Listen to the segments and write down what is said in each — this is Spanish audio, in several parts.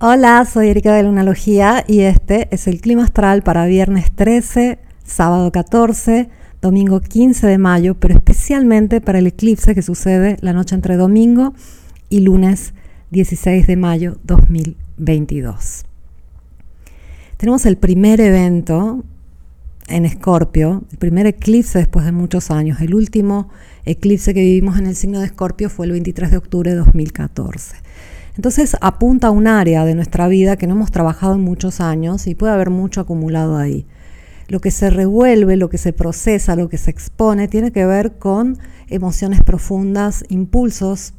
Hola, soy Erika de Lunalogía y este es el clima astral para viernes 13, sábado 14, domingo 15 de mayo, pero especialmente para el eclipse que sucede la noche entre domingo y lunes 16 de mayo 2022. Tenemos el primer evento en Escorpio, el primer eclipse después de muchos años. El último eclipse que vivimos en el signo de Escorpio fue el 23 de octubre de 2014. Entonces apunta a un área de nuestra vida que no hemos trabajado en muchos años y puede haber mucho acumulado ahí. Lo que se revuelve, lo que se procesa, lo que se expone, tiene que ver con emociones profundas, impulsos,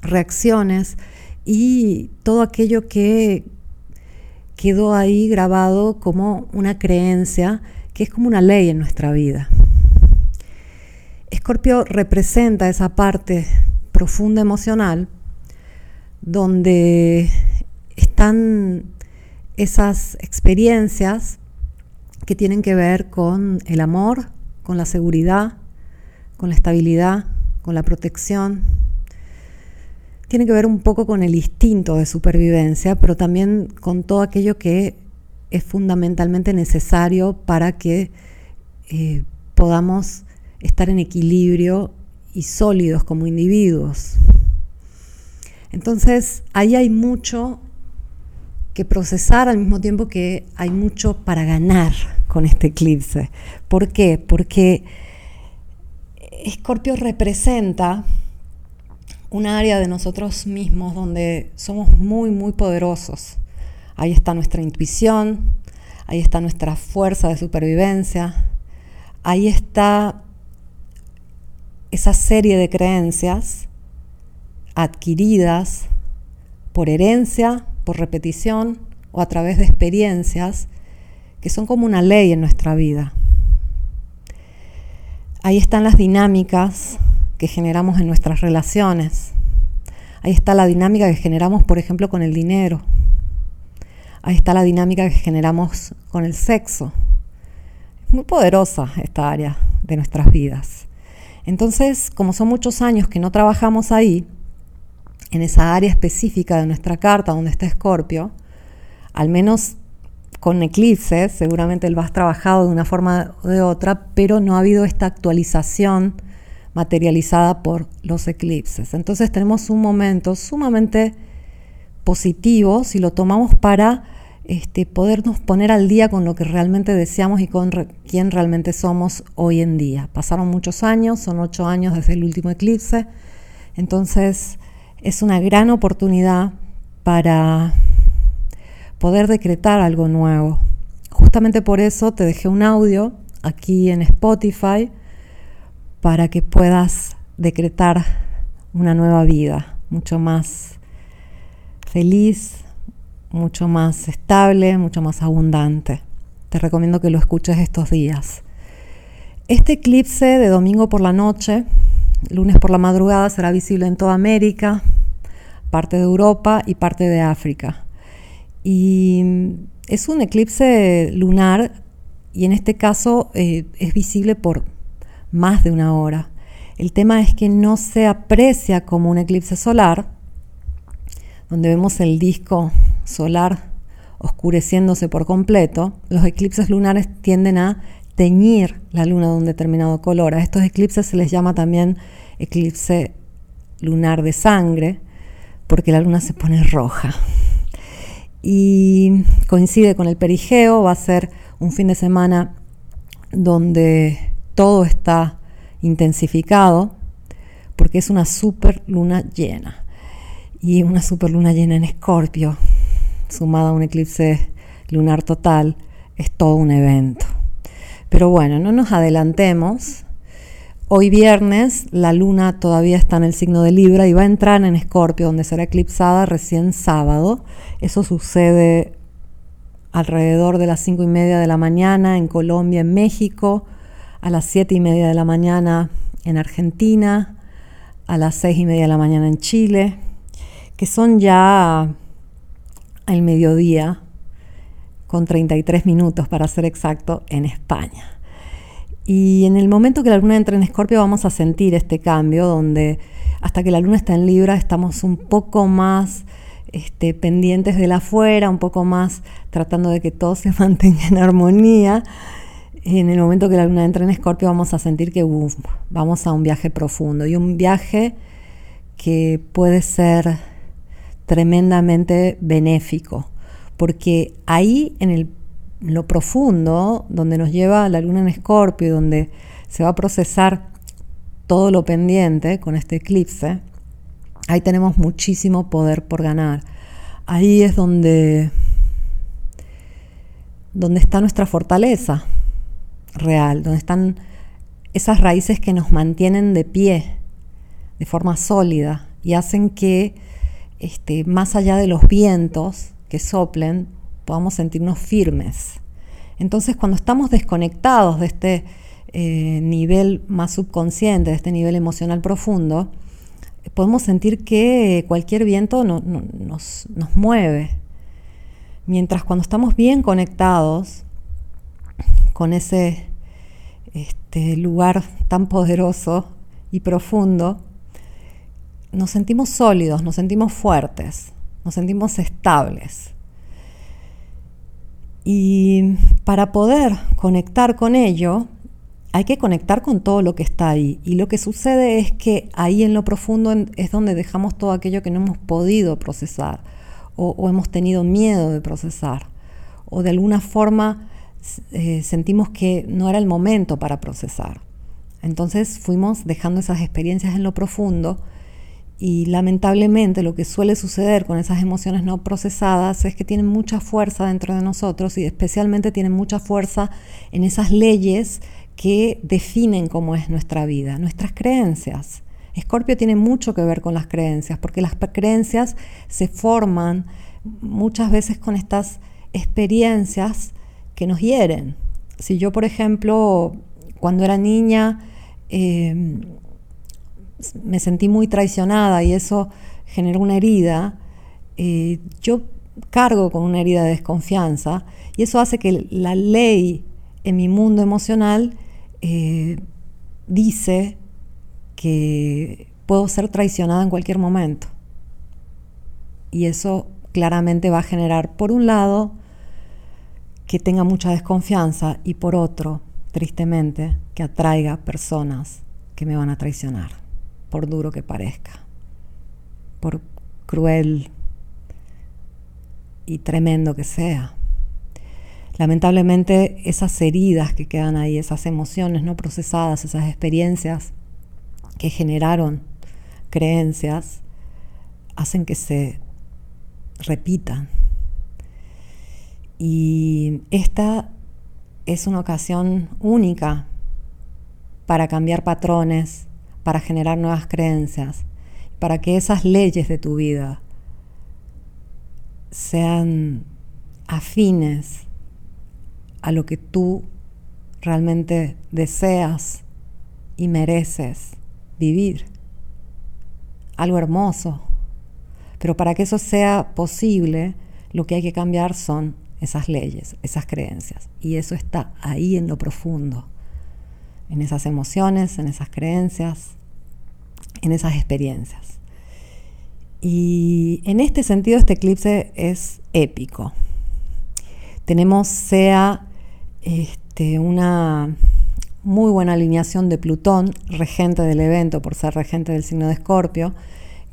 reacciones y todo aquello que quedó ahí grabado como una creencia que es como una ley en nuestra vida. Escorpio representa esa parte profunda emocional donde están esas experiencias que tienen que ver con el amor, con la seguridad, con la estabilidad, con la protección. Tiene que ver un poco con el instinto de supervivencia, pero también con todo aquello que es fundamentalmente necesario para que eh, podamos estar en equilibrio y sólidos como individuos. Entonces, ahí hay mucho que procesar al mismo tiempo que hay mucho para ganar con este eclipse. ¿Por qué? Porque Escorpio representa un área de nosotros mismos donde somos muy, muy poderosos. Ahí está nuestra intuición, ahí está nuestra fuerza de supervivencia, ahí está esa serie de creencias adquiridas por herencia, por repetición o a través de experiencias que son como una ley en nuestra vida. Ahí están las dinámicas que generamos en nuestras relaciones. Ahí está la dinámica que generamos, por ejemplo, con el dinero. Ahí está la dinámica que generamos con el sexo. Es muy poderosa esta área de nuestras vidas. Entonces, como son muchos años que no trabajamos ahí, en esa área específica de nuestra carta donde está Escorpio, al menos con eclipses, seguramente lo has trabajado de una forma o de otra, pero no ha habido esta actualización materializada por los eclipses. Entonces tenemos un momento sumamente positivo si lo tomamos para este, podernos poner al día con lo que realmente deseamos y con quién realmente somos hoy en día. Pasaron muchos años, son ocho años desde el último eclipse, entonces es una gran oportunidad para poder decretar algo nuevo. Justamente por eso te dejé un audio aquí en Spotify para que puedas decretar una nueva vida, mucho más feliz, mucho más estable, mucho más abundante. Te recomiendo que lo escuches estos días. Este eclipse de domingo por la noche lunes por la madrugada será visible en toda América, parte de Europa y parte de África. Y es un eclipse lunar y en este caso eh, es visible por más de una hora. El tema es que no se aprecia como un eclipse solar, donde vemos el disco solar oscureciéndose por completo. Los eclipses lunares tienden a teñir la luna de un determinado color. A estos eclipses se les llama también eclipse lunar de sangre, porque la luna se pone roja. Y coincide con el perigeo, va a ser un fin de semana donde todo está intensificado, porque es una super luna llena. Y una super luna llena en Escorpio, sumada a un eclipse lunar total, es todo un evento. Pero bueno, no nos adelantemos. Hoy viernes la luna todavía está en el signo de Libra y va a entrar en Escorpio, donde será eclipsada recién sábado. Eso sucede alrededor de las cinco y media de la mañana en Colombia, en México, a las siete y media de la mañana en Argentina, a las seis y media de la mañana en Chile, que son ya el mediodía con 33 minutos para ser exacto, en España. Y en el momento que la luna entra en Escorpio vamos a sentir este cambio donde hasta que la luna está en Libra estamos un poco más este, pendientes de la afuera, un poco más tratando de que todo se mantenga en armonía. En el momento que la luna entra en Escorpio vamos a sentir que vamos a un viaje profundo y un viaje que puede ser tremendamente benéfico, porque ahí en el lo profundo, donde nos lleva la luna en escorpio, donde se va a procesar todo lo pendiente con este eclipse, ahí tenemos muchísimo poder por ganar. Ahí es donde, donde está nuestra fortaleza real, donde están esas raíces que nos mantienen de pie, de forma sólida, y hacen que este, más allá de los vientos que soplen, podamos sentirnos firmes. Entonces, cuando estamos desconectados de este eh, nivel más subconsciente, de este nivel emocional profundo, podemos sentir que cualquier viento nos, nos mueve. Mientras cuando estamos bien conectados con ese este lugar tan poderoso y profundo, nos sentimos sólidos, nos sentimos fuertes, nos sentimos estables. Y para poder conectar con ello, hay que conectar con todo lo que está ahí. Y lo que sucede es que ahí en lo profundo es donde dejamos todo aquello que no hemos podido procesar o, hemos tenido miedo de procesar. O de alguna forma eh, sentimos que no era el momento para procesar. Entonces fuimos dejando esas experiencias en lo profundo y lamentablemente lo que suele suceder con esas emociones no procesadas es que tienen mucha fuerza dentro de nosotros y especialmente tienen mucha fuerza en esas leyes que definen cómo es nuestra vida, nuestras creencias. Escorpio tiene mucho que ver con las creencias, porque las creencias se forman muchas veces con estas experiencias que nos hieren. Si yo, por ejemplo, cuando era niña, eh, me sentí muy traicionada y eso generó una herida, eh, yo cargo con una herida de desconfianza y eso hace que la ley en mi mundo emocional eh, dice que puedo ser traicionada en cualquier momento. Y eso claramente va a generar, por un lado, que tenga mucha desconfianza y por otro, tristemente, que atraiga personas que me van a traicionar por duro que parezca, por cruel y tremendo que sea. Lamentablemente esas heridas que quedan ahí, esas emociones no procesadas, esas experiencias que generaron creencias, hacen que se repitan. Y esta es una ocasión única para cambiar patrones, para generar nuevas creencias, para que esas leyes de tu vida sean afines a lo que tú realmente deseas y mereces vivir. Algo hermoso. Pero para que eso sea posible, lo que hay que cambiar son esas leyes, esas creencias. Y eso está ahí en lo profundo en esas emociones, en esas creencias, en esas experiencias. Y en este sentido este eclipse es épico. Tenemos sea este, una muy buena alineación de Plutón, regente del evento por ser regente del signo de Escorpio,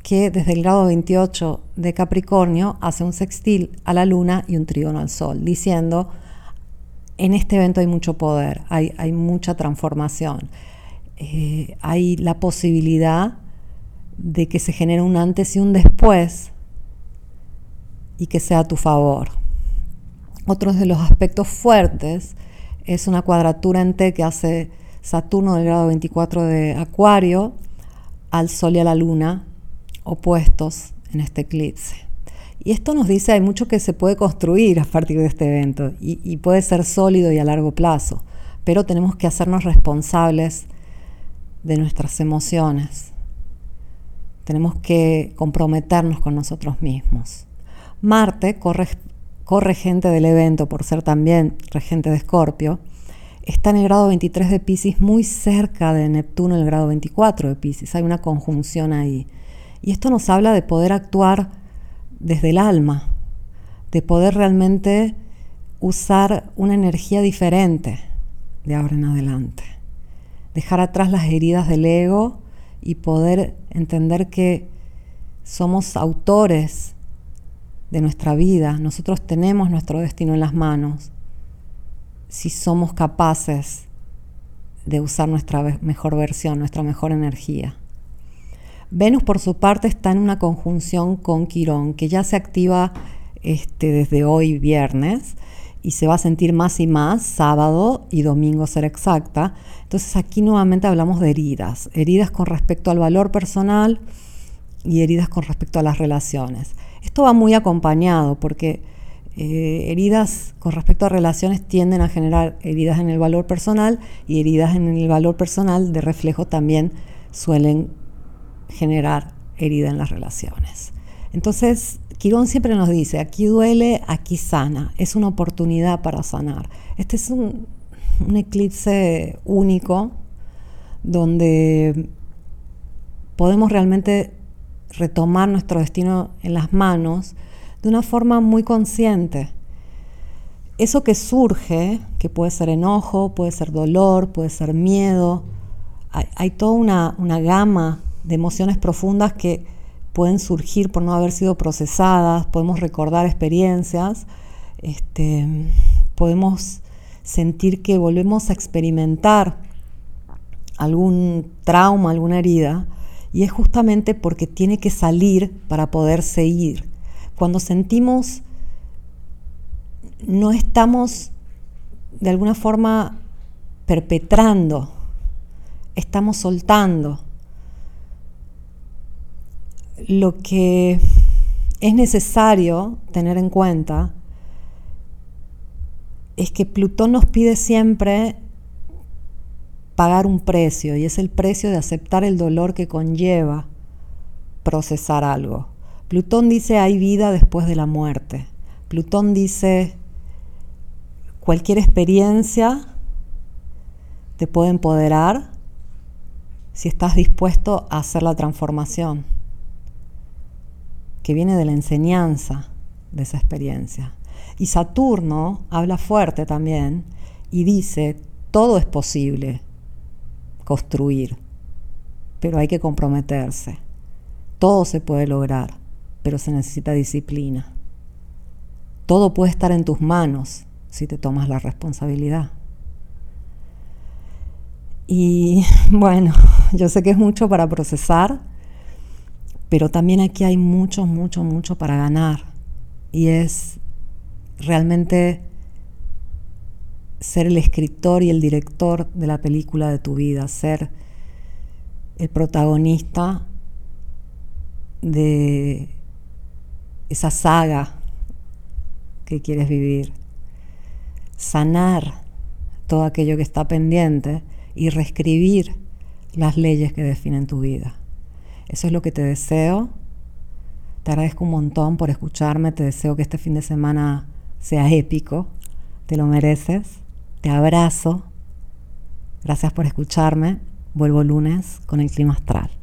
que desde el grado 28 de Capricornio hace un sextil a la luna y un trígono al sol, diciendo en este evento hay mucho poder, hay, mucha transformación, eh, hay la posibilidad de que se genere un antes y un después y que sea a tu favor. Otro de los aspectos fuertes es una cuadratura en T que hace Saturno del grado 24 de Acuario al Sol y a la Luna opuestos en este eclipse. Y esto nos dice hay mucho que se puede construir a partir de este evento y, puede ser sólido y a largo plazo, pero tenemos que hacernos responsables de nuestras emociones. Tenemos que comprometernos con nosotros mismos. Marte, corregente del evento por ser también regente de Escorpio, está en el grado 23 de Pisces, muy cerca de Neptuno en el grado 24 de Pisces. Hay una conjunción ahí. Y esto nos habla de poder actuar desde el alma, de poder realmente usar una energía diferente de ahora en adelante. Dejar atrás las heridas del ego y poder entender que somos autores de nuestra vida, nosotros tenemos nuestro destino en las manos, si somos capaces de usar nuestra mejor versión, nuestra mejor energía. Venus, por su parte, está en una conjunción con Quirón, que ya se activa este, desde hoy viernes y se va a sentir más y más sábado y domingo ser exacta. Entonces aquí nuevamente hablamos de heridas, heridas con respecto al valor personal y heridas con respecto a las relaciones. Esto va muy acompañado porque eh, heridas con respecto a relaciones tienden a generar heridas en el valor personal y heridas en el valor personal de reflejo también suelen generar herida en las relaciones. Entonces, Quirón siempre nos dice, aquí duele, aquí sana, es una oportunidad para sanar. Este es un, eclipse único donde podemos realmente retomar nuestro destino en las manos de una forma muy consciente. Eso que surge, que puede ser enojo, puede ser dolor, puede ser miedo, hay, toda una, una gama de emociones profundas que pueden surgir por no haber sido procesadas, podemos recordar experiencias, este, podemos sentir que volvemos a experimentar algún trauma, alguna herida, y es justamente porque tiene que salir para poder seguir. Cuando sentimos no estamos de alguna forma perpetrando, estamos soltando. Lo que es necesario tener en cuenta es que Plutón nos pide siempre pagar un precio y es el precio de aceptar el dolor que conlleva procesar algo. Plutón dice hay vida después de la muerte. Plutón dice cualquier experiencia te puede empoderar si estás dispuesto a hacer la transformación, que viene de la enseñanza de esa experiencia. Y Saturno habla fuerte también y dice, todo es posible construir, pero hay que comprometerse. Todo se puede lograr, pero se necesita disciplina. Todo puede estar en tus manos si te tomas la responsabilidad. Y bueno, yo sé que es mucho para procesar, pero también aquí hay mucho, mucho, mucho para ganar. Y es realmente ser el escritor y el director de la película de tu vida, ser el protagonista de esa saga que quieres vivir, sanar todo aquello que está pendiente y reescribir las leyes que definen tu vida. Eso es lo que te deseo. Te agradezco un montón por escucharme, te deseo que este fin de semana sea épico, te lo mereces. Te abrazo. Gracias por escucharme. Vuelvo lunes con el clima astral.